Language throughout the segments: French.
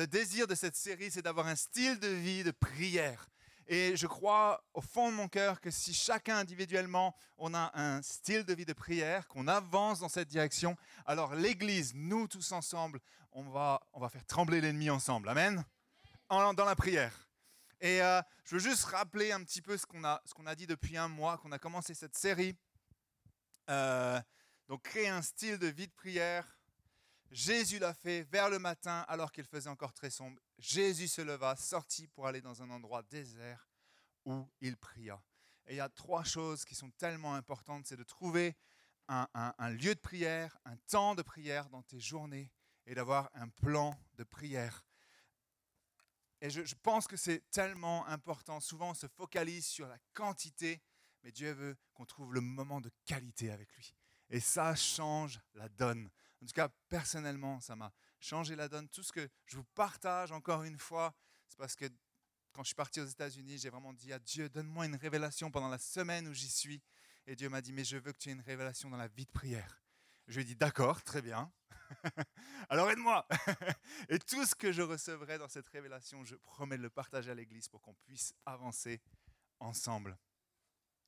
le désir de cette série, c'est d'avoir un style de vie de prière. Et je crois au fond de mon cœur que si chacun individuellement, on a un style de vie de prière, qu'on avance dans cette direction, alors l'Église, nous tous ensemble, on va, on va faire trembler l'ennemi ensemble. Amen. dans la prière. Et euh, je veux juste rappeler un petit peu ce qu'on a, a dit depuis un mois, qu'on a commencé cette série. Euh, donc créer un style de vie de prière. Jésus l'a fait vers le matin alors qu'il faisait encore très sombre. Jésus se leva, sortit pour aller dans un endroit désert où il pria. Et il y a trois choses qui sont tellement importantes. C'est de trouver un, lieu de prière, un temps de prière dans tes journées et d'avoir un plan de prière. Et je, pense que c'est tellement important. Souvent, on se focalise sur la quantité, mais Dieu veut qu'on trouve le moment de qualité avec lui. Et ça change la donne. En tout cas, personnellement, ça m'a changé la donne. Tout ce que je vous partage encore une fois, c'est parce que quand je suis parti aux États-Unis, j'ai vraiment dit à Dieu, donne-moi une révélation pendant la semaine où j'y suis. Et Dieu m'a dit, mais je veux que tu aies une révélation dans la vie de prière. Je lui ai dit, d'accord, très bien. Alors aide-moi. Et tout ce que je recevrai dans cette révélation, je promets de le partager à l'Église pour qu'on puisse avancer ensemble.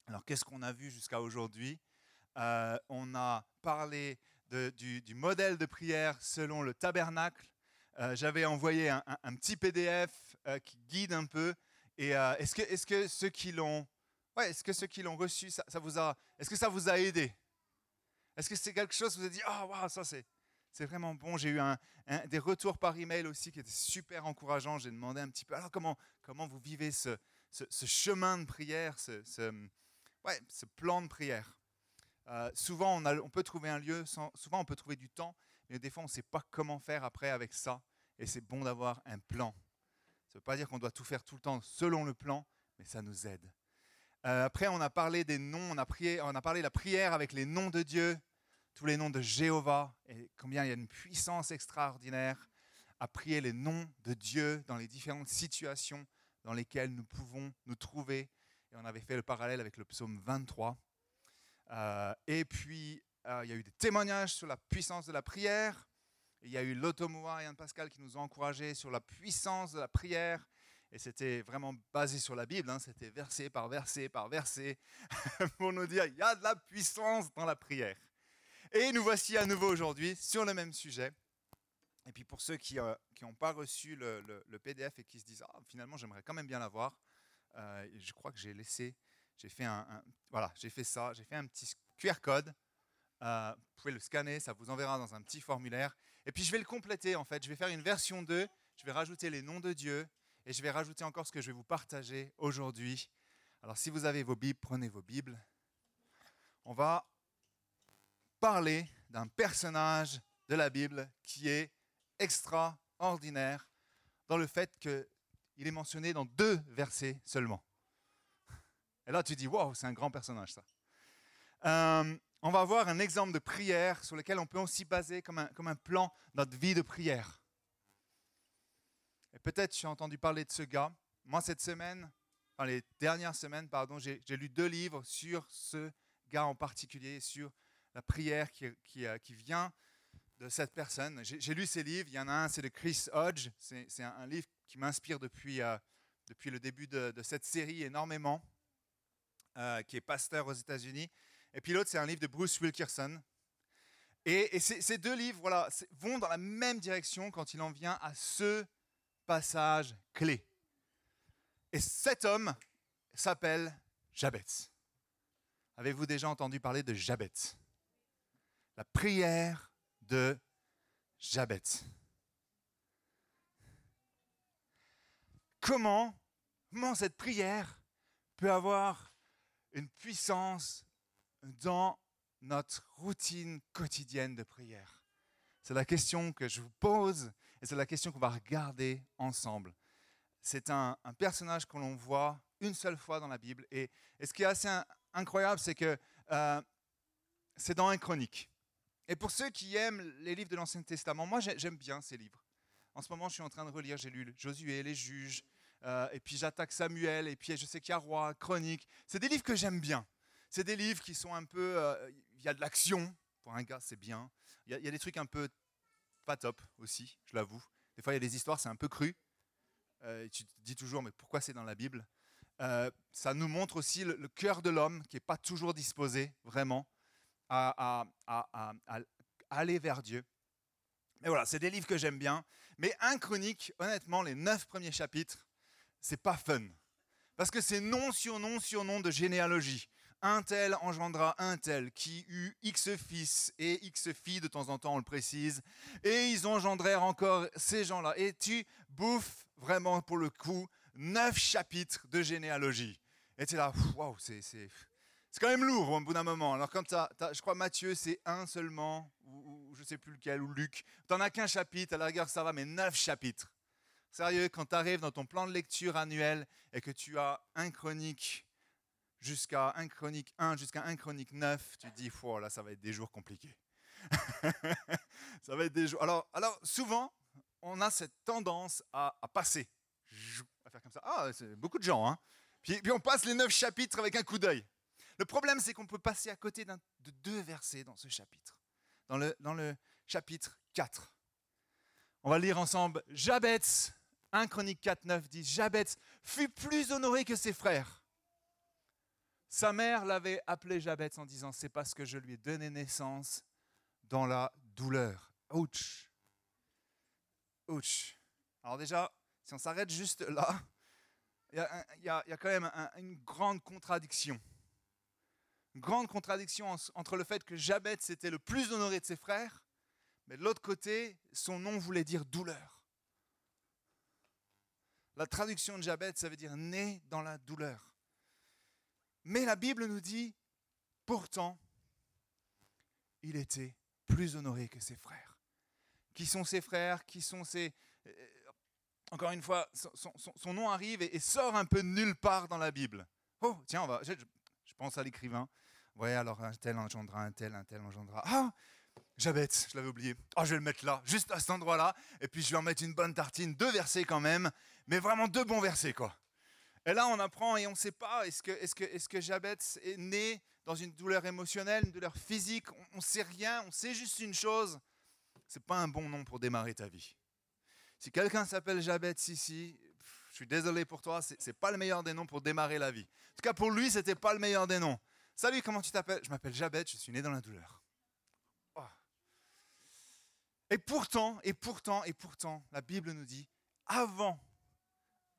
Alors qu'est-ce qu'on a vu jusqu'à aujourd'hui? Euh, On a parlé du, modèle de prière selon le tabernacle. Euh, j'avais envoyé un, petit PDF euh, qui guide un peu. Et est-ce que, est que, ceux qui l'ont ouais, est-ce que ceux qui l'ont reçu, ça, vous a, est-ce que ça vous a aidé? Est-ce que c'est quelque chose vous avez dit, ah, oh, ça c'est, c'est vraiment bon. J'ai eu des retours par email aussi qui étaient super encourageants. J'ai demandé un petit peu, alors comment, comment vous vivez ce, ce, chemin de prière, ce, ce plan de prière? Euh, Souvent, on, peut trouver un lieu, souvent on peut trouver du temps, mais des fois, on ne sait pas comment faire après avec ça. Et c'est bon d'avoir un plan. Ça ne veut pas dire qu'on doit tout faire tout le temps selon le plan, mais ça nous aide. Euh, après, on a parlé des noms, on a, prié, on a parlé de la prière avec les noms de Dieu, tous les noms de Jéhovah, et combien il y a une puissance extraordinaire à prier les noms de Dieu dans les différentes situations dans lesquelles nous pouvons nous trouver. Et on avait fait le parallèle avec le psaume 23. Euh, et puis, euh, il y a eu des témoignages sur la puissance de la prière. Il y a eu l'Automoa et Anne Pascal qui nous ont encouragés sur la puissance de la prière. Et c'était vraiment basé sur la Bible, hein. c'était verset par verset par verset, pour nous dire, il y a de la puissance dans la prière. Et nous voici à nouveau aujourd'hui sur le même sujet. Et puis pour ceux qui n'ont euh, pas reçu le, PDF et qui se disent, ah, finalement j'aimerais quand même bien l'avoir, je crois que j'ai laissé, j'ai fait un, voilà, j'ai fait ça, j'ai fait un petit QR code. Euh, vous pouvez le scanner, ça vous enverra dans un petit formulaire. Et puis je vais le compléter en fait. Je vais faire une version 2. Je vais rajouter les noms de Dieu et je vais rajouter encore ce que je vais vous partager aujourd'hui. Alors si vous avez vos Bibles, prenez vos Bibles. On va parler d'un personnage de la Bible qui est extraordinaire dans le fait qu'il est mentionné dans deux versets seulement. Et là, tu dis, wow, c'est un grand personnage, ça. Euh, on va voir un exemple de prière sur lequel on peut aussi baser comme un, plan notre vie de prière. Et peut-être tu as entendu parler de ce gars. Moi, cette semaine, enfin les dernières semaines, pardon, j'ai lu deux livres sur ce gars en particulier, sur la prière qui, euh, vient de cette personne. J'ai lu ces livres. Il y en a un, c'est de Chris Hodge. C'est un, livre qui m'inspire depuis, euh, depuis le début de, cette série énormément, euh, qui est pasteur aux États-Unis. Et puis l'autre, c'est un livre de Bruce Wilkerson. Et, et ces deux livres voilà, vont dans la même direction quand il en vient à ce passage clé. Et cet homme s'appelle Jabez. Avez-vous déjà entendu parler de Jabez? La prière de Jabez. Comment, comment cette prière peut avoir une puissance dans notre routine quotidienne de prière c'est la question que je vous pose et c'est la question qu'on va regarder ensemble. C'est un, personnage que l'on voit une seule fois dans la Bible. Et, ce qui est assez incroyable, c'est que euh, c'est dans un chronique. Et pour ceux qui aiment les livres de l'Ancien Testament, moi j'aime bien ces livres. En ce moment, je suis en train de relire, j'ai lu Josué, les juges, euh, et puis j'attaque Samuel, et puis je sais qu'il y a Roi, Chronique. C'est des livres que j'aime bien. C'est des livres qui sont un peu... Euh, il y a de l'action, pour un gars, c'est bien. Il y, a, des trucs un peu pas top aussi, je l'avoue. Des fois, il y a des histoires, c'est un peu cru. Euh, tu te dis toujours, mais pourquoi c'est dans la Bible? Euh, Ça nous montre aussi le, cœur de l'homme qui n'est pas toujours disposé vraiment à, aller vers Dieu. Mais voilà, c'est des livres que j'aime bien. Mais un chronique, honnêtement, les neuf premiers chapitres, c'est pas fun. Parce que c'est nom sur nom sur nom de généalogie un tel engendra un tel qui eut X fils et X filles, de temps en temps on le précise, et ils engendrèrent encore ces gens-là. Et tu bouffes vraiment pour le coup neuf chapitres de généalogie. Et tu es là, waouh, c'est, c'est, quand même lourd au bout d'un moment. Alors quand tu je crois Matthieu c'est un seulement, ou, je sais plus lequel, ou Luc, tu n'en as qu'un chapitre, à la rigueur ça va, mais neuf chapitres. Sérieux, quand tu arrives dans ton plan de lecture annuel et que tu as un chronique jusqu'à 1 Chronique 1, jusqu'à 1 Chronique 9, tu te dis, oh, là, ça va être des jours compliqués. ça va être des jours. Alors, alors souvent, on a cette tendance à, passer, à faire comme ça. Ah, c'est beaucoup de gens, hein. Puis, puis on passe les 9 chapitres avec un coup d'œil. Le problème, c'est qu'on peut passer à côté de deux versets dans ce chapitre. Dans le, dans le chapitre 4. On va lire ensemble. Jabez, 1 Chronique 4, 9 dit Jabez fut plus honoré que ses frères sa mère l'avait appelé Jabez en disant C'est parce que je lui ai donné naissance dans la douleur. Ouch. Ouch. Alors, déjà, si on s'arrête juste là, il y, a quand même une grande contradiction. Une grande contradiction entre le fait que Jabez était le plus honoré de ses frères, mais de l'autre côté, son nom voulait dire douleur. La traduction de Jabez, ça veut dire né dans la douleur. Mais la Bible nous dit, pourtant, il était plus honoré que ses frères. Qui sont ses frères Qui sont ses... Euh, encore une fois, son, nom arrive et, sort un peu nulle part dans la Bible. Oh, tiens, on va, je, pense à l'écrivain. Ouais, alors un tel engendra un tel, un tel engendra. Ah, Jabez, je l'avais oublié. Oh, je vais le mettre là, juste à cet endroit-là. Et puis je vais en mettre une bonne tartine. Deux versets quand même, mais vraiment deux bons versets, quoi. Et là, on apprend et on ne sait pas, est-ce que, est est Jabez est né dans une douleur émotionnelle, une douleur physique? On ne sait rien, on sait juste une chose, ce n'est pas un bon nom pour démarrer ta vie. Si quelqu'un s'appelle Jabez ici, je suis désolé pour toi, ce n'est pas le meilleur des noms pour démarrer la vie. En tout cas, pour lui, ce n'était pas le meilleur des noms. Salut, comment tu t'appelles? Je m'appelle Jabez, je suis né dans la douleur. Oh. Et pourtant, et pourtant, et pourtant, la Bible nous dit, avant,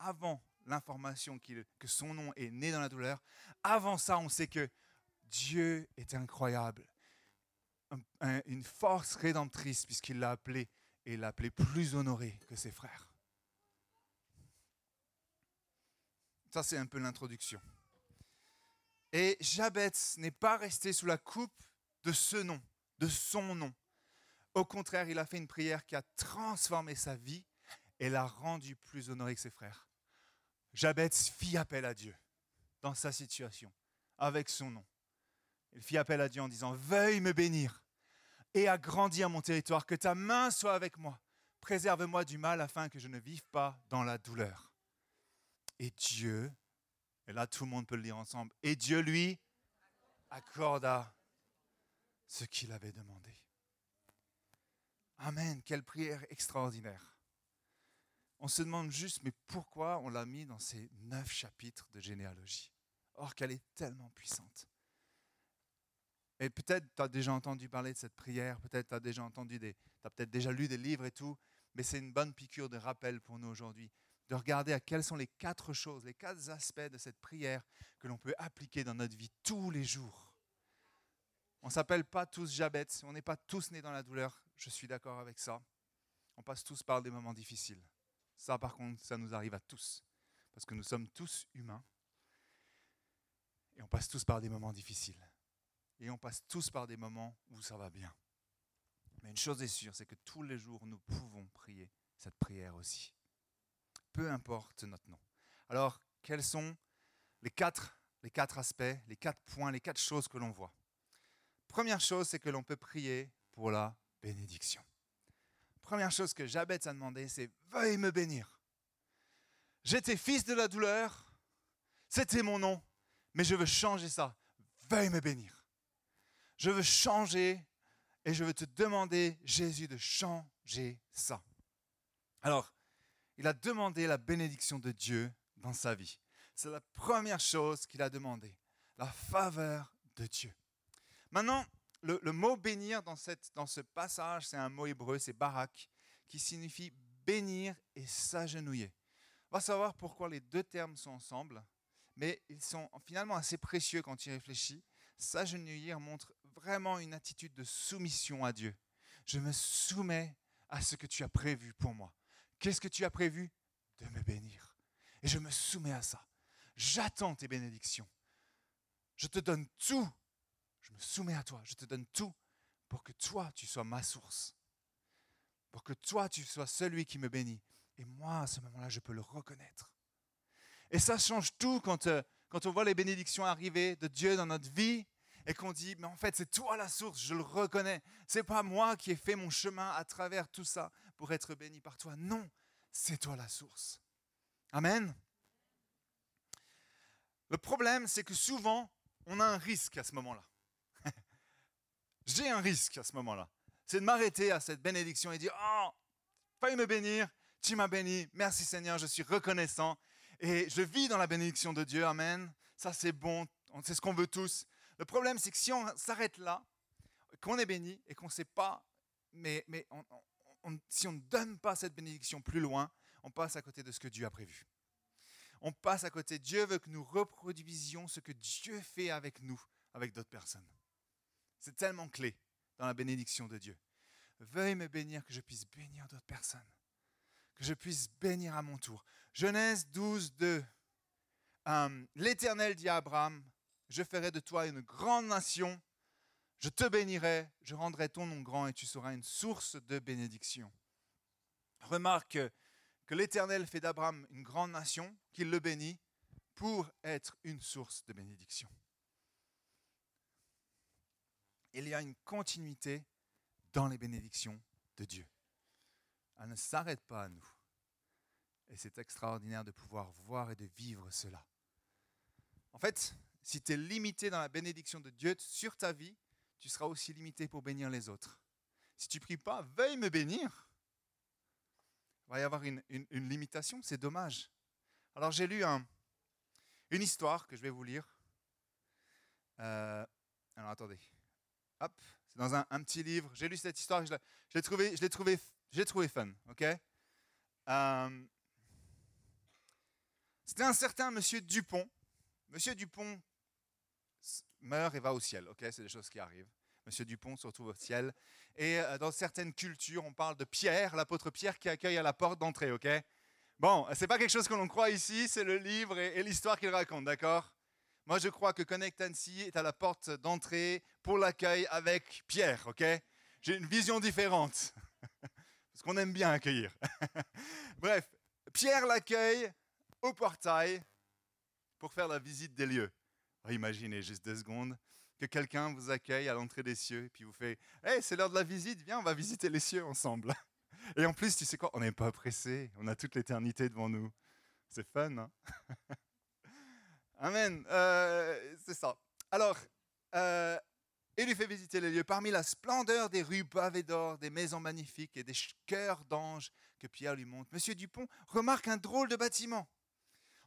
avant l'information que son nom est né dans la douleur. Avant ça, on sait que Dieu est incroyable. une force rédemptrice puisqu'il l'a appelé et l'a appelé plus honoré que ses frères. Ça, c'est un peu l'introduction. Et Jabez n'est pas resté sous la coupe de ce nom, de son nom. Au contraire, il a fait une prière qui a transformé sa vie et l'a rendu plus honoré que ses frères. Jabez fit appel à Dieu dans sa situation, avec son nom. Il fit appel à Dieu en disant, veuille me bénir et agrandir mon territoire, que ta main soit avec moi. Préserve-moi du mal afin que je ne vive pas dans la douleur. Et Dieu, et là tout le monde peut le lire ensemble, et Dieu lui accorda ce qu'il avait demandé. Amen, quelle prière extraordinaire on se demande juste, mais pourquoi on l'a mis dans ces neuf chapitres de généalogie? Or qu'elle est tellement puissante. Et peut-être tu as déjà entendu parler de cette prière, peut-être tu as déjà entendu des, peut-être déjà lu des livres et tout, mais c'est une bonne piqûre de rappel pour nous aujourd'hui, de regarder à quelles sont les quatre choses, les quatre aspects de cette prière que l'on peut appliquer dans notre vie tous les jours. On ne s'appelle pas tous Jabez, on n'est pas tous nés dans la douleur, je suis d'accord avec ça. On passe tous par des moments difficiles. Ça, par contre, ça nous arrive à tous. Parce que nous sommes tous humains. Et on passe tous par des moments difficiles. Et on passe tous par des moments où ça va bien. Mais une chose est sûre, c'est que tous les jours, nous pouvons prier cette prière aussi. Peu importe notre nom. Alors, quels sont les quatre, les quatre aspects, les quatre points, les quatre choses que l'on voit? Première chose, c'est que l'on peut prier pour la bénédiction première chose que Jabez a demandé, c'est Veuille me bénir. J'étais fils de la douleur, c'était mon nom, mais je veux changer ça. Veuille me bénir. Je veux changer et je veux te demander, Jésus, de changer ça. Alors, il a demandé la bénédiction de Dieu dans sa vie. C'est la première chose qu'il a demandé, la faveur de Dieu. Maintenant, le, mot bénir dans, cette, dans ce passage, c'est un mot hébreu, c'est barak, qui signifie bénir et s'agenouiller. On va savoir pourquoi les deux termes sont ensemble, mais ils sont finalement assez précieux quand tu y réfléchis. S'agenouiller montre vraiment une attitude de soumission à Dieu. Je me soumets à ce que tu as prévu pour moi. Qu'est-ce que tu as prévu De me bénir? Et je me soumets à ça. J'attends tes bénédictions. Je te donne tout. Je me soumets à toi. Je te donne tout pour que toi, tu sois ma source. Pour que toi, tu sois celui qui me bénit. Et moi, à ce moment-là, je peux le reconnaître. Et ça change tout quand, euh, quand on voit les bénédictions arriver de Dieu dans notre vie et qu'on dit, mais en fait, c'est toi la source, je le reconnais. C'est pas moi qui ai fait mon chemin à travers tout ça pour être béni par toi. Non, c'est toi la source. Amen. Le problème, c'est que souvent, on a un risque à ce moment-là. J'ai un risque à ce moment-là. C'est de m'arrêter à cette bénédiction et dire, oh, faille me bénir, tu m'as béni, merci Seigneur, je suis reconnaissant. Et je vis dans la bénédiction de Dieu, Amen. Ça, c'est bon, c'est ce qu'on veut tous. Le problème, c'est que si on s'arrête là, qu'on est béni et qu'on ne sait pas, mais, mais si on ne donne pas cette bénédiction plus loin, on passe à côté de ce que Dieu a prévu. On passe à côté. Dieu veut que nous reproduisions ce que Dieu fait avec nous, avec d'autres personnes. C'est tellement clé dans la bénédiction de Dieu. Veuille me bénir que je puisse bénir d'autres personnes, que je puisse bénir à mon tour. Genèse 12, 2. Euh, L'Éternel dit à Abraham, je ferai de toi une grande nation, je te bénirai, je rendrai ton nom grand et tu seras une source de bénédiction. Remarque que l'Éternel fait d'Abraham une grande nation, qu'il le bénit pour être une source de bénédiction. Il y a une continuité dans les bénédictions de Dieu. Elle ne s'arrête pas à nous. Et c'est extraordinaire de pouvoir voir et de vivre cela. En fait, si tu es limité dans la bénédiction de Dieu sur ta vie, tu seras aussi limité pour bénir les autres. Si tu pries pas, veuille me bénir. Il va y avoir une, limitation, c'est dommage. Alors j'ai lu une histoire que je vais vous lire. Euh, alors attendez. C'est dans un, petit livre. J'ai lu cette histoire, je l'ai trouvé, je trouvé, trouvé fun. Ok? Euh, c'était un certain Monsieur Dupont. Monsieur Dupont meurt et va au ciel. Ok, c'est des choses qui arrivent. Monsieur Dupont se retrouve au ciel. Et euh, dans certaines cultures, on parle de Pierre, l'apôtre Pierre qui accueille à la porte d'entrée. Ok? Bon, c'est pas quelque chose que l'on croit ici, c'est le livre et, l'histoire qu'il raconte, d'accord? Moi, je crois que Connect Annecy est à la porte d'entrée pour l'accueil avec Pierre. Ok? J'ai une vision différente parce qu'on aime bien accueillir. Bref, Pierre l'accueille au portail pour faire la visite des lieux. Imaginez juste deux secondes que quelqu'un vous accueille à l'entrée des cieux puis vous fait Hey, c'est l'heure de la visite, viens, on va visiter les cieux ensemble. Et en plus, tu sais quoi? On n'est pas pressé, on a toute l'éternité devant nous. C'est fun, hein? Amen. Euh, c'est ça. Alors, euh, il lui fait visiter les lieux. Parmi la splendeur des rues pavées d'or, des maisons magnifiques et des chœurs d'anges que Pierre lui montre, Monsieur Dupont remarque un drôle de bâtiment.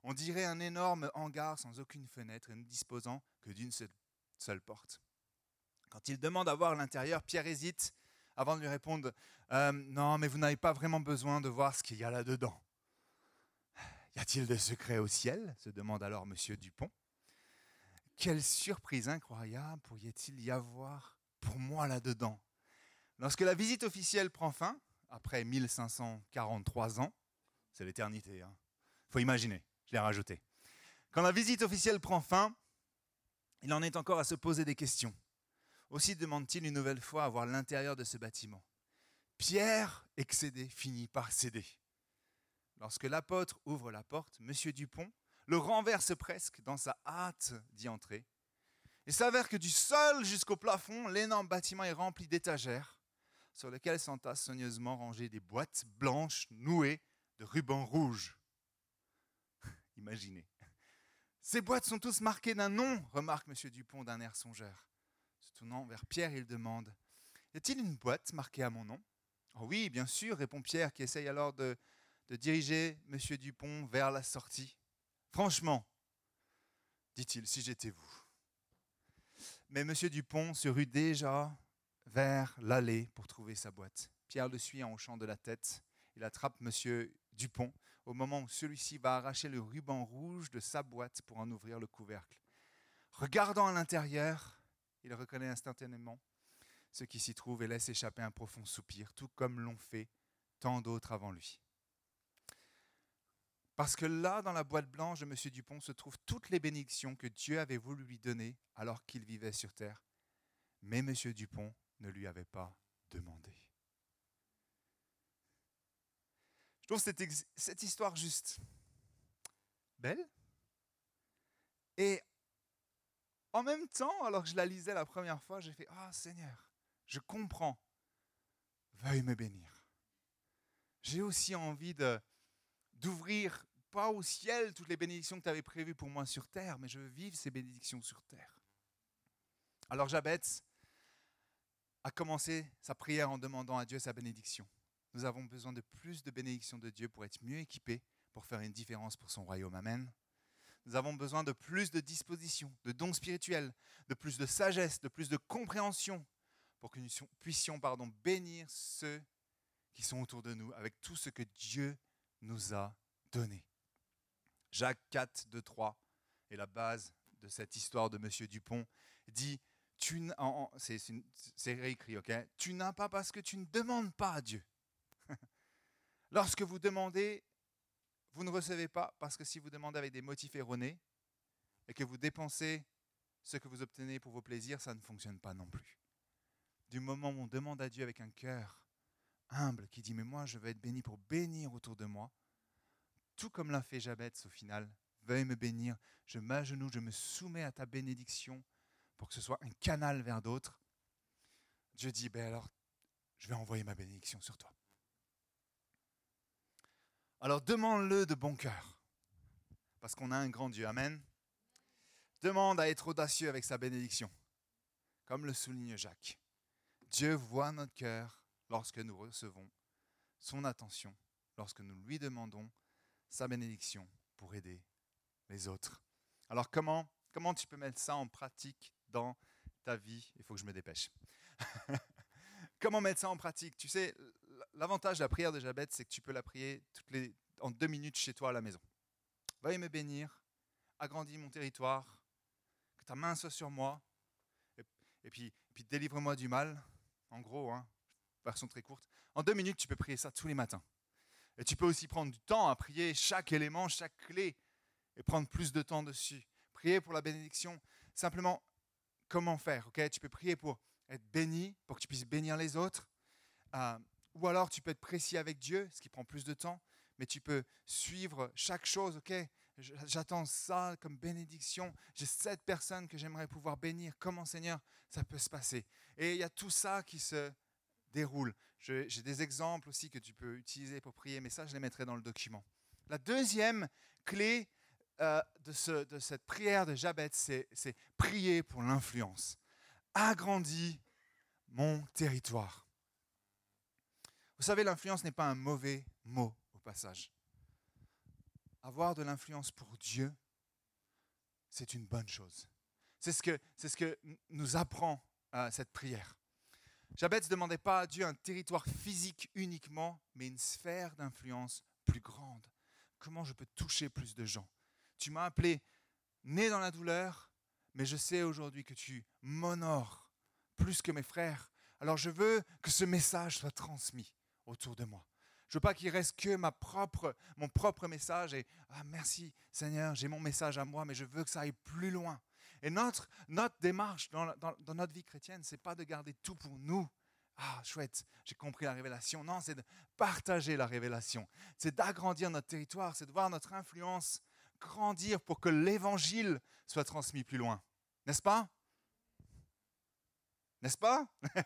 On dirait un énorme hangar sans aucune fenêtre et ne disposant que d'une seule, porte. Quand il demande à voir l'intérieur, Pierre hésite avant de lui répondre euh, Non, mais vous n'avez pas vraiment besoin de voir ce qu'il y a là-dedans. Y a-t-il de secrets au ciel se demande alors Monsieur Dupont. Quelle surprise incroyable pourrait-il y avoir pour moi là-dedans? Lorsque la visite officielle prend fin, après 1543 ans, c'est l'éternité, hein, faut imaginer, je l'ai rajouté. Quand la visite officielle prend fin, il en est encore à se poser des questions. Aussi demande-t-il une nouvelle fois à voir l'intérieur de ce bâtiment. Pierre, excédé, finit par céder. Lorsque l'apôtre ouvre la porte, M. Dupont le renverse presque dans sa hâte d'y entrer. Il s'avère que du sol jusqu'au plafond, l'énorme bâtiment est rempli d'étagères sur lesquelles s'entassent soigneusement rangées des boîtes blanches nouées de rubans rouges. Imaginez. Ces boîtes sont tous marquées d'un nom, remarque M. Dupont d'un air songeur. Se tournant vers Pierre, il demande Y a-t-il une boîte marquée à mon nom? Oh oui, bien sûr, répond Pierre, qui essaye alors de, de diriger M. Dupont vers la sortie. Franchement, dit-il, si j'étais vous. Mais M. Dupont se rue déjà vers l'allée pour trouver sa boîte. Pierre le suit en hochant de la tête. Il attrape M. Dupont au moment où celui-ci va arracher le ruban rouge de sa boîte pour en ouvrir le couvercle. Regardant à l'intérieur, il reconnaît instantanément ce qui s'y trouve et laisse échapper un profond soupir, tout comme l'ont fait tant d'autres avant lui. Parce que là, dans la boîte blanche de M. Dupont, se trouvent toutes les bénédictions que Dieu avait voulu lui donner alors qu'il vivait sur terre. Mais M. Dupont ne lui avait pas demandé. Je trouve cette, histoire juste belle. Et en même temps, alors que je la lisais la première fois, j'ai fait Ah Seigneur, je comprends. Veuille me bénir. J'ai aussi envie de d'ouvrir pas au ciel toutes les bénédictions que tu avais prévues pour moi sur terre, mais je veux vivre ces bénédictions sur terre. Alors Jabez a commencé sa prière en demandant à Dieu sa bénédiction. Nous avons besoin de plus de bénédictions de Dieu pour être mieux équipés, pour faire une différence pour son royaume. Amen. Nous avons besoin de plus de dispositions, de dons spirituels, de plus de sagesse, de plus de compréhension, pour que nous puissions pardon, bénir ceux qui sont autour de nous avec tout ce que Dieu nous a donné. Jacques 4, 2, 3 est la base de cette histoire de Monsieur Dupont. Dit, c'est réécrit, ok? Tu n'as pas parce que tu ne demandes pas à Dieu. Lorsque vous demandez, vous ne recevez pas parce que si vous demandez avec des motifs erronés et que vous dépensez ce que vous obtenez pour vos plaisirs, ça ne fonctionne pas non plus. Du moment où on demande à Dieu avec un cœur humble qui dit Mais moi, je veux être béni pour bénir autour de moi. Tout comme l'a fait Jabez au final. Veuille me bénir. Je m'agenouille, je me soumets à ta bénédiction pour que ce soit un canal vers d'autres. Dieu dit Ben alors, je vais envoyer ma bénédiction sur toi. Alors demande-le de bon cœur. Parce qu'on a un grand Dieu. Amen. Demande à être audacieux avec sa bénédiction. Comme le souligne Jacques. Dieu voit notre cœur lorsque nous recevons son attention, lorsque nous lui demandons sa bénédiction pour aider les autres. Alors comment, comment tu peux mettre ça en pratique dans ta vie? Il faut que je me dépêche. comment mettre ça en pratique? Tu sais, l'avantage de la prière de Jabez, c'est que tu peux la prier en deux minutes chez toi à la maison. Veuille me bénir, agrandis mon territoire, que ta main soit sur moi, et, et puis, et puis délivre-moi du mal. En gros, hein, version très courte. En deux minutes, tu peux prier ça tous les matins. Et tu peux aussi prendre du temps à prier chaque élément, chaque clé, et prendre plus de temps dessus. Prier pour la bénédiction. Simplement, comment faire ok? Tu peux prier pour être béni, pour que tu puisses bénir les autres. Euh, ou alors, tu peux être précis avec Dieu, ce qui prend plus de temps. Mais tu peux suivre chaque chose. ok? J'attends ça comme bénédiction. J'ai sept personnes que j'aimerais pouvoir bénir. Comment, Seigneur, ça peut se passer Et il y a tout ça qui se déroule. J'ai des exemples aussi que tu peux utiliser pour prier, mais ça, je les mettrai dans le document. La deuxième clé euh, de, cette prière de Jabez, c'est prier pour l'influence. Agrandis mon territoire. Vous savez, l'influence n'est pas un mauvais mot au passage. Avoir de l'influence pour Dieu, c'est une bonne chose. C'est ce que, ce que nous apprend euh, cette prière. Jabez ne demandait pas à Dieu un territoire physique uniquement, mais une sphère d'influence plus grande. Comment je peux toucher plus de gens? Tu m'as appelé né dans la douleur, mais je sais aujourd'hui que tu m'honores plus que mes frères. Alors je veux que ce message soit transmis autour de moi. Je veux pas qu'il reste que ma propre, mon propre message et ah merci Seigneur, j'ai mon message à moi, mais je veux que ça aille plus loin. Et notre, notre démarche dans, dans, notre vie chrétienne, c'est pas de garder tout pour nous. Ah, chouette, j'ai compris la révélation. Non, c'est de partager la révélation. C'est d'agrandir notre territoire, c'est de voir notre influence grandir pour que l'évangile soit transmis plus loin. N'est-ce pas? N'est-ce pas?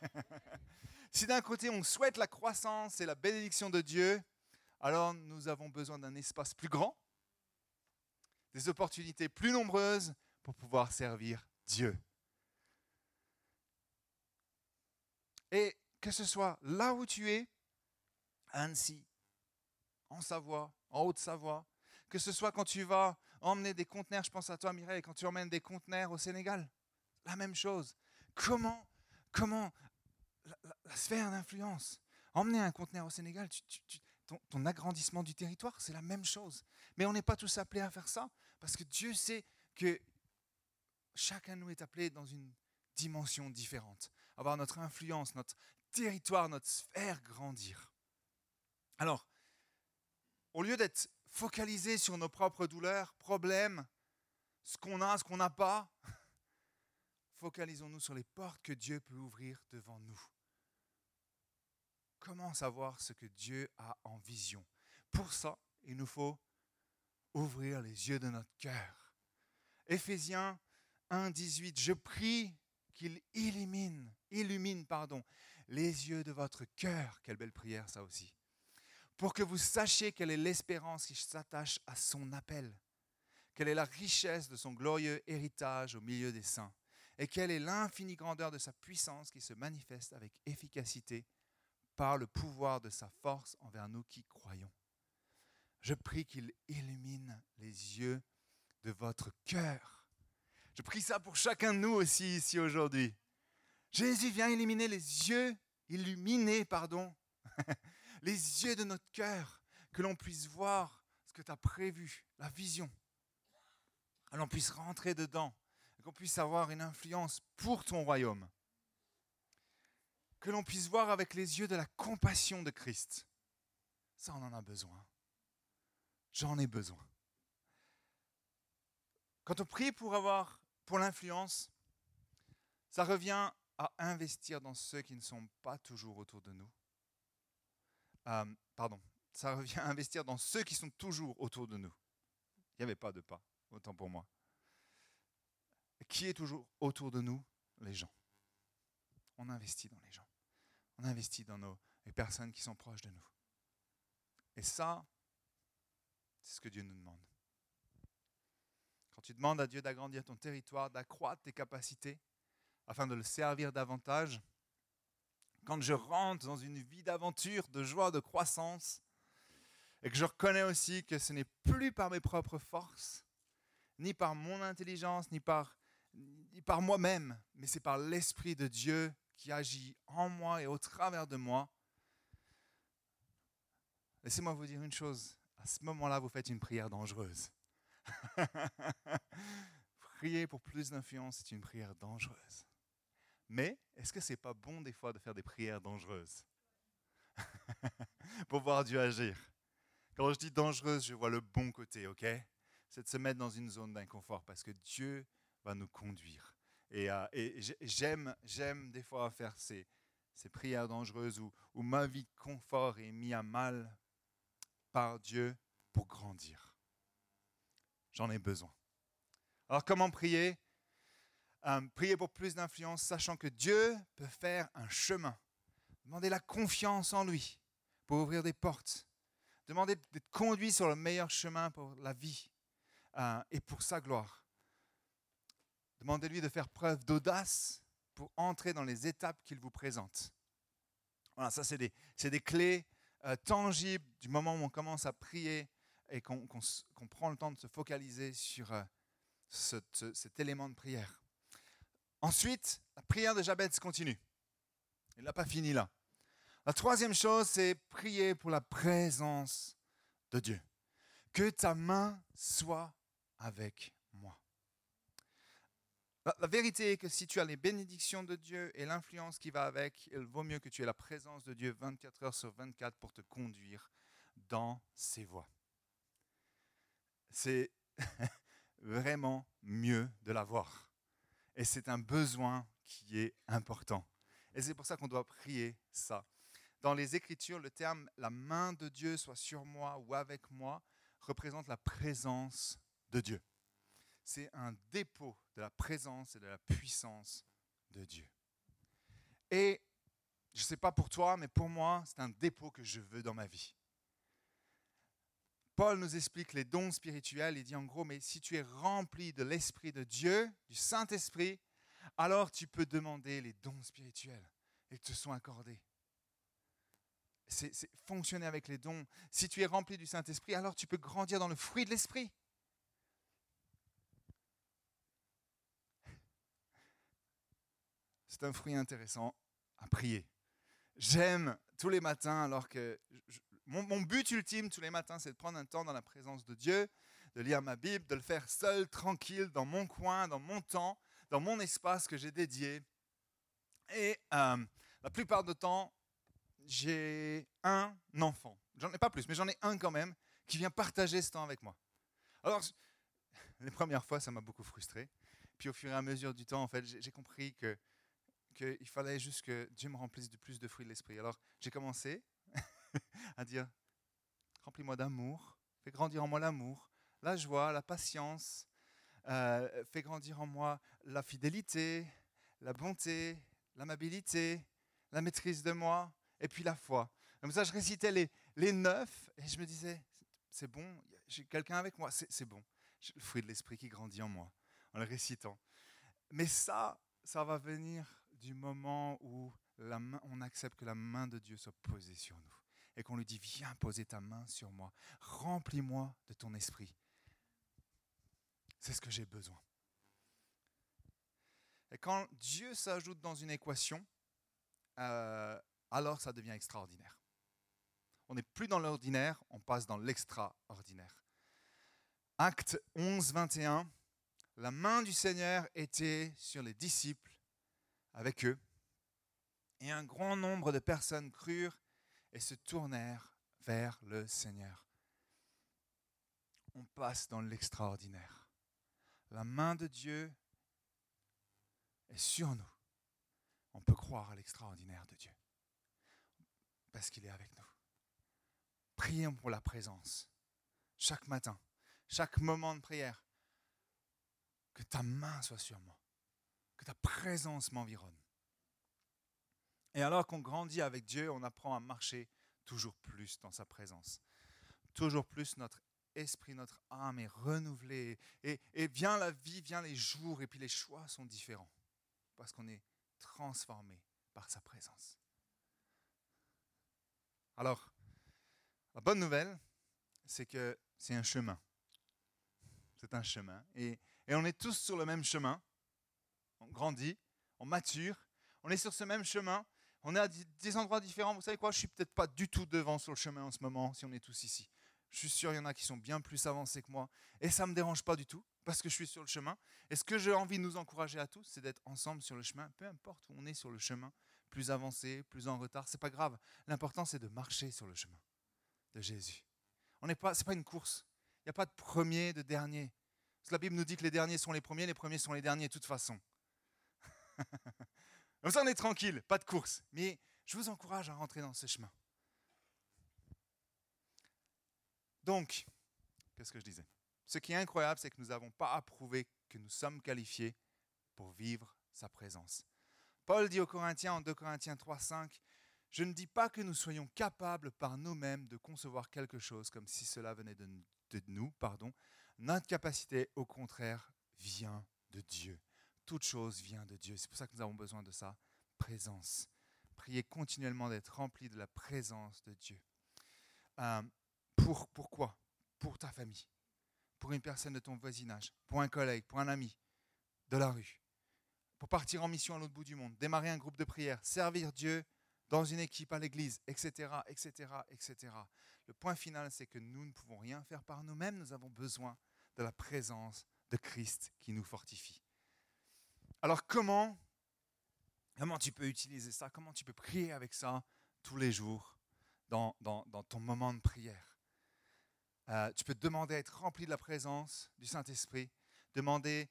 Si d'un côté on souhaite la croissance et la bénédiction de Dieu, alors nous avons besoin d'un espace plus grand, des opportunités plus nombreuses pour pouvoir servir Dieu. Et que ce soit là où tu es à Annecy, en Savoie, en Haute-Savoie, que ce soit quand tu vas emmener des conteneurs, je pense à toi Mireille, quand tu emmènes des conteneurs au Sénégal, la même chose. Comment, comment la, sphère d'influence, emmener un conteneur au Sénégal, ton, agrandissement du territoire, c'est la même chose. Mais on n'est pas tous appelés à faire ça, parce que Dieu sait que chacun de nous est appelé dans une dimension différente, avoir notre influence, notre territoire, notre sphère grandir. Alors, au lieu d'être focalisé sur nos propres douleurs, problèmes, ce qu'on a, ce qu'on n'a pas, focalisons-nous sur les portes que Dieu peut ouvrir devant nous. Comment savoir ce que Dieu a en vision? Pour ça, il nous faut ouvrir les yeux de notre cœur. Éphésiens 1, 18, je prie qu'il illumine, illumine pardon, les yeux de votre cœur. Quelle belle prière ça aussi pour que vous sachiez quelle est l'espérance qui s'attache à son appel, quelle est la richesse de son glorieux héritage au milieu des saints, et quelle est l'infinie grandeur de sa puissance qui se manifeste avec efficacité par le pouvoir de sa force envers nous qui croyons. Je prie qu'il illumine les yeux de votre cœur. Je prie ça pour chacun de nous aussi ici aujourd'hui. Jésus vient illuminer les yeux, illuminer, pardon, les yeux de notre cœur, que l'on puisse voir ce que tu as prévu, la vision, que l'on puisse rentrer dedans, qu'on puisse avoir une influence pour ton royaume, que l'on puisse voir avec les yeux de la compassion de Christ. Ça, on en a besoin. J'en ai besoin. Quand on prie pour avoir pour l'influence, ça revient à investir dans ceux qui ne sont pas toujours autour de nous euh, pardon, ça revient à investir dans ceux qui sont toujours autour de nous. Il n'y avait pas de pas, autant pour moi. Qui est toujours autour de nous? Les gens. On investit dans les gens. On investit dans nos, les personnes qui sont proches de nous. Et ça, c'est ce que Dieu nous demande. Quand tu demandes à Dieu d'agrandir ton territoire, d'accroître tes capacités, afin de le servir davantage, quand je rentre dans une vie d'aventure, de joie, de croissance, et que je reconnais aussi que ce n'est plus par mes propres forces, ni par mon intelligence, ni par, ni par moi-même, mais c'est par l'Esprit de Dieu qui agit en moi et au travers de moi. Laissez-moi vous dire une chose, à ce moment-là, vous faites une prière dangereuse. Prier pour plus d'influence, c'est une prière dangereuse. Mais est-ce que c'est pas bon des fois de faire des prières dangereuses? Pour voir Dieu agir Quand je dis dangereuse, je vois le bon côté, ok? C'est de se mettre dans une zone d'inconfort parce que Dieu va nous conduire. Et, euh, j'aime, j'aime des fois faire ces, prières dangereuses où ma vie de confort est mise à mal par Dieu pour grandir. J'en ai besoin. Alors comment prier? Euh, priez pour plus d'influence, sachant que Dieu peut faire un chemin. Demandez la confiance en lui pour ouvrir des portes. Demandez d'être conduit sur le meilleur chemin pour la vie euh, et pour sa gloire. Demandez-lui de faire preuve d'audace pour entrer dans les étapes qu'il vous présente. Voilà, ça c'est des, des, clés euh, tangibles du moment où on commence à prier et qu'on prend le temps de se focaliser sur cet élément de prière. Ensuite, la prière de Jabez continue. Il n'a pas fini là. La troisième chose, c'est prier pour la présence de Dieu. Que ta main soit avec moi. La, vérité est que si tu as les bénédictions de Dieu et l'influence qui va avec, il vaut mieux que tu aies la présence de Dieu 24 heures sur 24 pour te conduire dans ses voies. C'est vraiment mieux de l'avoir. Et c'est un besoin qui est important. Et c'est pour ça qu'on doit prier ça. Dans les Écritures, le terme la main de Dieu soit sur moi ou avec moi représente la présence de Dieu. C'est un dépôt de la présence et de la puissance de Dieu. Et je ne sais pas pour toi, mais pour moi, c'est un dépôt que je veux dans ma vie. Paul nous explique les dons spirituels. Il dit en gros, mais si tu es rempli de l'Esprit de Dieu, du Saint-Esprit, alors tu peux demander les dons spirituels et te sont accordés. c'est fonctionner avec les dons. Si tu es rempli du Saint-Esprit, alors tu peux grandir dans le fruit de l'Esprit. C'est un fruit intéressant à prier. J'aime tous les matins, alors que mon, but ultime tous les matins, c'est de prendre un temps dans la présence de Dieu, de lire ma Bible, de le faire seul, tranquille, dans mon coin, dans mon temps, dans mon espace que j'ai dédié. Et euh, la plupart du temps, j'ai un enfant. J'en ai pas plus, mais j'en ai un quand même qui vient partager ce temps avec moi. Alors, les premières fois, ça m'a beaucoup frustré. Puis au fur et à mesure du temps, en fait, j'ai compris que qu'il fallait juste que Dieu me remplisse de plus de fruits de l'esprit. Alors, j'ai commencé à dire remplis-moi d'amour, fais grandir en moi l'amour, la joie, la patience, euh, fais grandir en moi la fidélité, la bonté, l'amabilité, la maîtrise de moi, et puis la foi. Comme ça, je récitais les, les neuf, et je me disais, c'est bon, j'ai quelqu'un avec moi, c'est bon. Le fruit de l'esprit qui grandit en moi, en le récitant. Mais ça, ça va venir du moment où on accepte que la main de Dieu soit posée sur nous et qu'on lui dit, viens poser ta main sur moi, remplis-moi de ton esprit. C'est ce que j'ai besoin. Et quand Dieu s'ajoute dans une équation, euh, alors ça devient extraordinaire. On n'est plus dans l'ordinaire, on passe dans l'extraordinaire. Acte 11, 21, la main du Seigneur était sur les disciples avec eux, et un grand nombre de personnes crurent et se tournèrent vers le Seigneur. On passe dans l'extraordinaire. La main de Dieu est sur nous. On peut croire à l'extraordinaire de Dieu parce qu'il est avec nous. Prions pour la présence chaque matin, chaque moment de prière. Que ta main soit sur moi, que ta présence m'environne. Et alors qu'on grandit avec Dieu, on apprend à marcher toujours plus dans sa présence. Toujours plus notre esprit, notre âme est renouvelée. Et, et vient la vie, vient les jours, et puis les choix sont différents. Parce qu'on est transformé par sa présence. Alors, la bonne nouvelle, c'est que c'est un chemin. C'est un chemin. Et, et on est tous sur le même chemin. On grandit, on mature, on est sur ce même chemin. On est à des endroits différents. Vous savez quoi? Je suis peut-être pas du tout devant sur le chemin en ce moment, si on est tous ici. Je suis sûr, il y en a qui sont bien plus avancés que moi. Et ça ne me dérange pas du tout, parce que je suis sur le chemin. Et ce que j'ai envie de nous encourager à tous, c'est d'être ensemble sur le chemin, peu importe où on est sur le chemin, plus avancé, plus en retard, c'est pas grave. L'important, c'est de marcher sur le chemin de Jésus. On n'est pas, pas une course. Il n'y a pas de premier, de dernier. Parce que la Bible nous dit que les derniers sont les premiers, les premiers sont les derniers de toute façon. Comme ça, on est tranquille, pas de course. Mais je vous encourage à rentrer dans ce chemin. Donc, qu'est-ce que je disais? Ce qui est incroyable, c'est que nous n'avons pas approuvé que nous sommes qualifiés pour vivre sa présence. Paul dit aux Corinthiens en 2 Corinthiens 3, 5, Je ne dis pas que nous soyons capables par nous-mêmes de concevoir quelque chose comme si cela venait de, de nous. Pardon. Notre capacité, au contraire, vient de Dieu toute chose vient de Dieu. C'est pour ça que nous avons besoin de sa présence. Priez continuellement d'être rempli de la présence de Dieu. Euh, pour, pourquoi Pour ta famille, pour une personne de ton voisinage, pour un collègue, pour un ami de la rue, pour partir en mission à l'autre bout du monde, démarrer un groupe de prière, servir Dieu dans une équipe à l'église, etc., etc., etc. Le point final, c'est que nous ne pouvons rien faire par nous-mêmes. Nous avons besoin de la présence de Christ qui nous fortifie. Alors comment, comment tu peux utiliser ça? Comment tu peux prier avec ça tous les jours dans, ton moment de prière? Euh, Tu peux demander à être rempli de la présence du Saint-Esprit, demander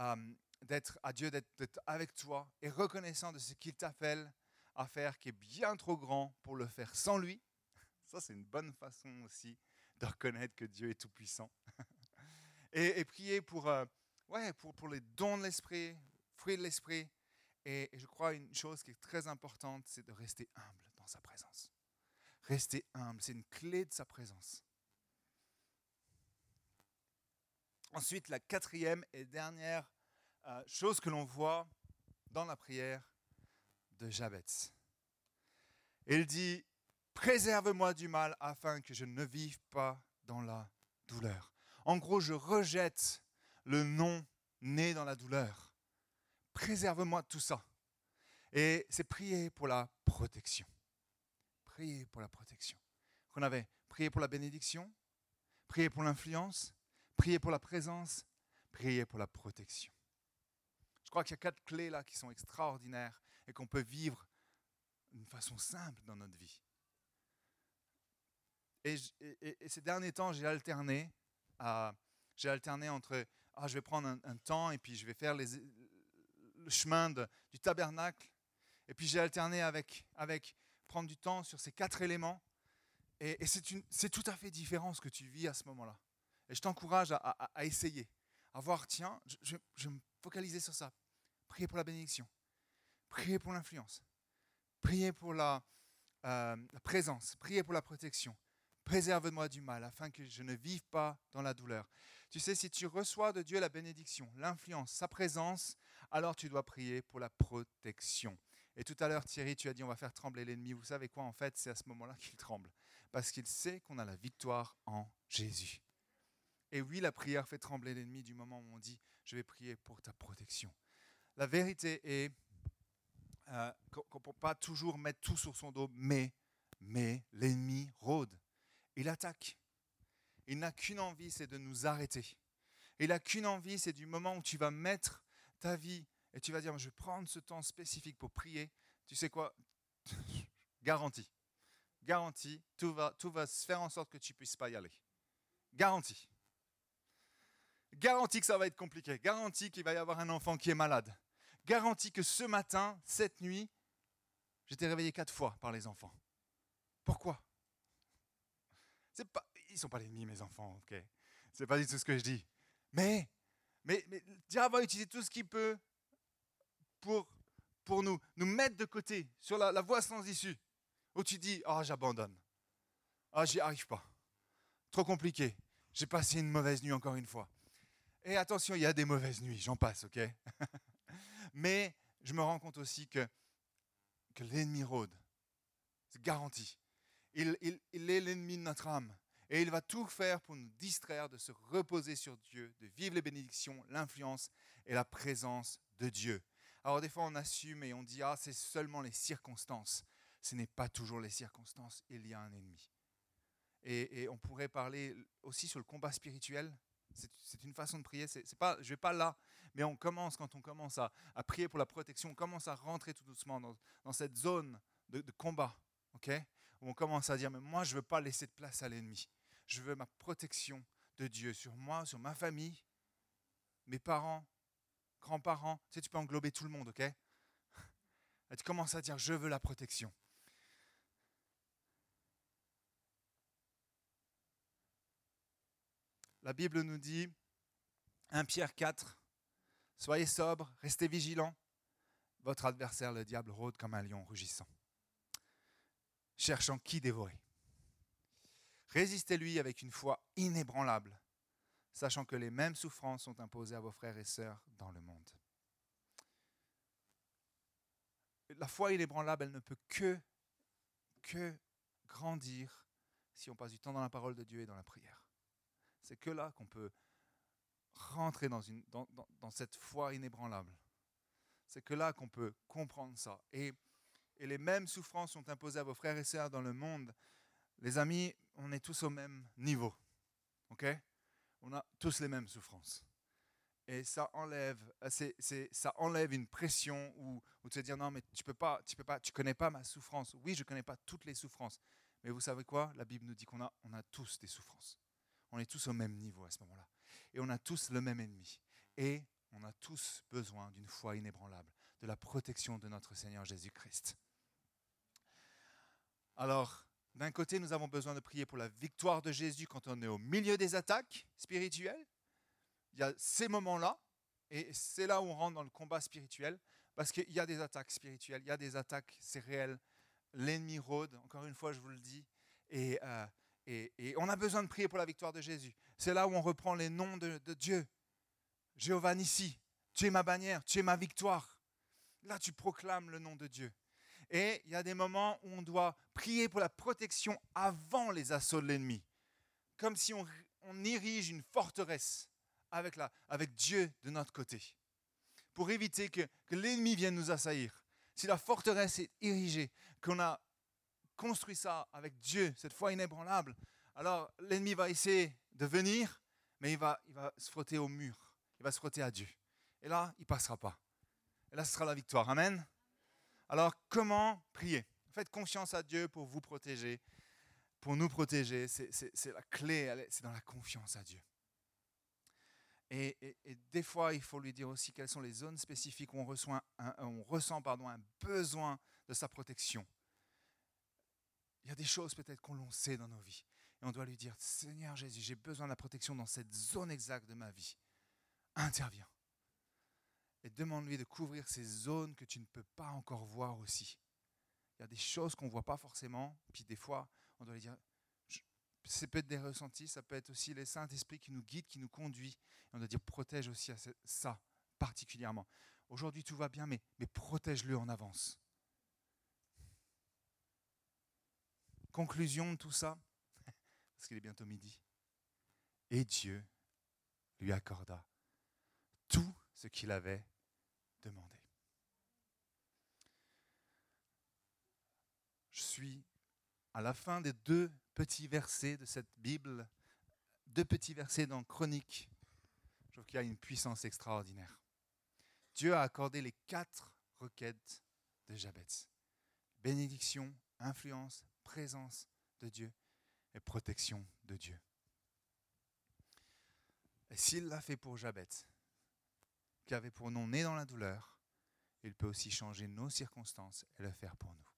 euh, d'être à Dieu d'être avec toi et reconnaissant de ce qu'il t'appelle à faire qui est bien trop grand pour le faire sans lui. Ça, c'est une bonne façon aussi de reconnaître que Dieu est tout-puissant. et, prier pour, euh, pour, pour les dons de l'Esprit, fruit de l'esprit. Et, je crois une chose qui est très importante, c'est de rester humble dans sa présence. Rester humble, c'est une clé de sa présence. Ensuite, la quatrième et dernière euh, chose que l'on voit dans la prière de Jabez. Il dit, Préserve-moi du mal afin que je ne vive pas dans la douleur. En gros, je rejette le non né dans la douleur. Préserve-moi de tout ça. Et c'est prier pour la protection. Prier pour la protection. On avait prié pour la bénédiction, prier pour l'influence, prier pour la présence, prier pour la protection. Je crois qu'il y a quatre clés là qui sont extraordinaires et qu'on peut vivre d'une façon simple dans notre vie. Et, ces derniers temps, j'ai alterné, j'ai alterné entre ah, je vais prendre un, temps et puis je vais faire les, le chemin du tabernacle. Et puis j'ai alterné avec, avec prendre du temps sur ces quatre éléments. Et, c'est tout à fait différent ce que tu vis à ce moment-là. Et je t'encourage à, essayer, à voir, tiens, je, vais me focaliser sur ça. Prier pour la bénédiction, prier pour l'influence, prier pour la, euh, la présence, prier pour la protection. Préserve-moi du mal afin que je ne vive pas dans la douleur. Tu sais, si tu reçois de Dieu la bénédiction, l'influence, sa présence, alors tu dois prier pour la protection. Et tout à l'heure, Thierry, tu as dit on va faire trembler l'ennemi. Vous savez quoi En fait, c'est à ce moment-là qu'il tremble. Parce qu'il sait qu'on a la victoire en Jésus. Et oui, la prière fait trembler l'ennemi du moment où on dit je vais prier pour ta protection. La vérité est euh, qu'on ne peut pas toujours mettre tout sur son dos, mais, mais l'ennemi rôde. Il attaque. Il n'a qu'une envie, c'est de nous arrêter. Il n'a qu'une envie, c'est du moment où tu vas mettre ta vie et tu vas dire, je vais prendre ce temps spécifique pour prier. Tu sais quoi? Garantie. Garantie, tout va, tout va se faire en sorte que tu ne puisses pas y aller. Garantie. Garantie que ça va être compliqué. Garantie qu'il va y avoir un enfant qui est malade. Garantie que ce matin, cette nuit, j'étais réveillé quatre fois par les enfants. Pourquoi? C'est pas, ils sont pas l'ennemi, mes enfants, ok? C'est pas du tout ce que je dis. Mais, mais, mais va utiliser tout ce qu'il peut pour, pour nous, nous mettre de côté sur la, voie sans issue, où tu dis, ah, j'abandonne. Ah, j'y arrive pas. Trop compliqué. J'ai passé une mauvaise nuit encore une fois. Et attention, il y a des mauvaises nuits, j'en passe, ok? Mais je me rends compte aussi que, que l'ennemi rôde. C'est garanti. Il, il, il est l'ennemi de notre âme. Et il va tout faire pour nous distraire de se reposer sur Dieu, de vivre les bénédictions, l'influence et la présence de Dieu. Alors des fois on assume et on dit ah c'est seulement les circonstances. Ce n'est pas toujours les circonstances, il y a un ennemi. Et, on pourrait parler aussi sur le combat spirituel. C'est une façon de prier. C'est pas, je vais pas là, mais on commence quand on commence à, prier pour la protection. On commence à rentrer tout doucement dans, cette zone de, combat, ok? On commence à dire, mais moi, je ne veux pas laisser de place à l'ennemi. Je veux ma protection de Dieu sur moi, sur ma famille, mes parents, grands-parents. Tu sais, tu peux englober tout le monde, ok? Et tu commences à dire, je veux la protection. La Bible nous dit, 1 Pierre 4, Soyez sobre, restez vigilants. Votre adversaire, le diable, rôde comme un lion rugissant cherchant qui dévorer. Résistez-lui avec une foi inébranlable, sachant que les mêmes souffrances sont imposées à vos frères et sœurs dans le monde. La foi inébranlable, elle ne peut que, que grandir si on passe du temps dans la parole de Dieu et dans la prière. C'est que là qu'on peut rentrer dans, une, dans, dans cette foi inébranlable. C'est que là qu'on peut comprendre ça. Et et les mêmes souffrances sont imposées à vos frères et sœurs dans le monde, les amis, on est tous au même niveau. OK? On a tous les mêmes souffrances. Et ça enlève, c'est, ça enlève une pression où, où tu te dire non mais tu peux peux pas, tu connais pas ma souffrance. Oui, je connais pas toutes les souffrances, mais vous savez quoi? La Bible nous dit qu'on a, on a tous des souffrances. On est tous au même niveau à ce moment-là, et on a tous le même ennemi, et on a tous besoin d'une foi inébranlable, de la protection de notre Seigneur Jésus-Christ. Alors, d'un côté, nous avons besoin de prier pour la victoire de Jésus quand on est au milieu des attaques spirituelles. Il y a ces moments-là, et c'est là où on rentre dans le combat spirituel, parce qu'il y a des attaques spirituelles, il y a des attaques, c'est réel. L'ennemi rôde, encore une fois, je vous le dis, et, euh, on a besoin de prier pour la victoire de Jésus. C'est là où on reprend les noms de, de Dieu. Jéhovah Nissi, tu es ma bannière, tu es ma victoire. Là, tu proclames le nom de Dieu. Et il y a des moments où on doit prier pour la protection avant les assauts de l'ennemi. Comme si on, on érige une forteresse avec, la, avec Dieu de notre côté. Pour éviter que, que l'ennemi vienne nous assaillir. Si la forteresse est érigée, qu'on a construit ça avec Dieu, cette foi inébranlable, alors l'ennemi va essayer de venir, mais il va, il va se frotter au mur. Il va se frotter à Dieu. Et là, il passera pas. Et là, ce sera la victoire. Amen. Alors, comment prier? Faites confiance à Dieu pour vous protéger, pour nous protéger. C'est la clé, c'est dans la confiance à Dieu. Et, des fois, il faut lui dire aussi quelles sont les zones spécifiques où on, ressent un besoin de sa protection. Il y a des choses peut-être qu'on l'on sait dans nos vies. Et on doit lui dire, Seigneur Jésus, j'ai besoin de la protection dans cette zone exacte de ma vie. Interviens. Et demande-lui de couvrir ces zones que tu ne peux pas encore voir aussi. Il y a des choses qu'on ne voit pas forcément. Puis des fois, on doit lui dire, c'est peut être des ressentis, ça peut être aussi les Saint-Esprit qui nous guide, qui nous conduit. on doit dire, protège aussi ça particulièrement. Aujourd'hui, tout va bien, mais protège-le en avance. Conclusion de tout ça, parce qu'il est bientôt midi. Et Dieu lui accorda tout ce qu'il avait Je suis à la fin des deux petits versets de cette Bible, deux petits versets dans Chronique. Je a une puissance extraordinaire. Dieu a accordé les quatre requêtes de Jabez. Bénédiction, influence, présence de Dieu et protection de Dieu. Et s'il l'a fait pour Jabez, qui avait pour nom né dans la douleur, il peut aussi changer nos circonstances et le faire pour nous.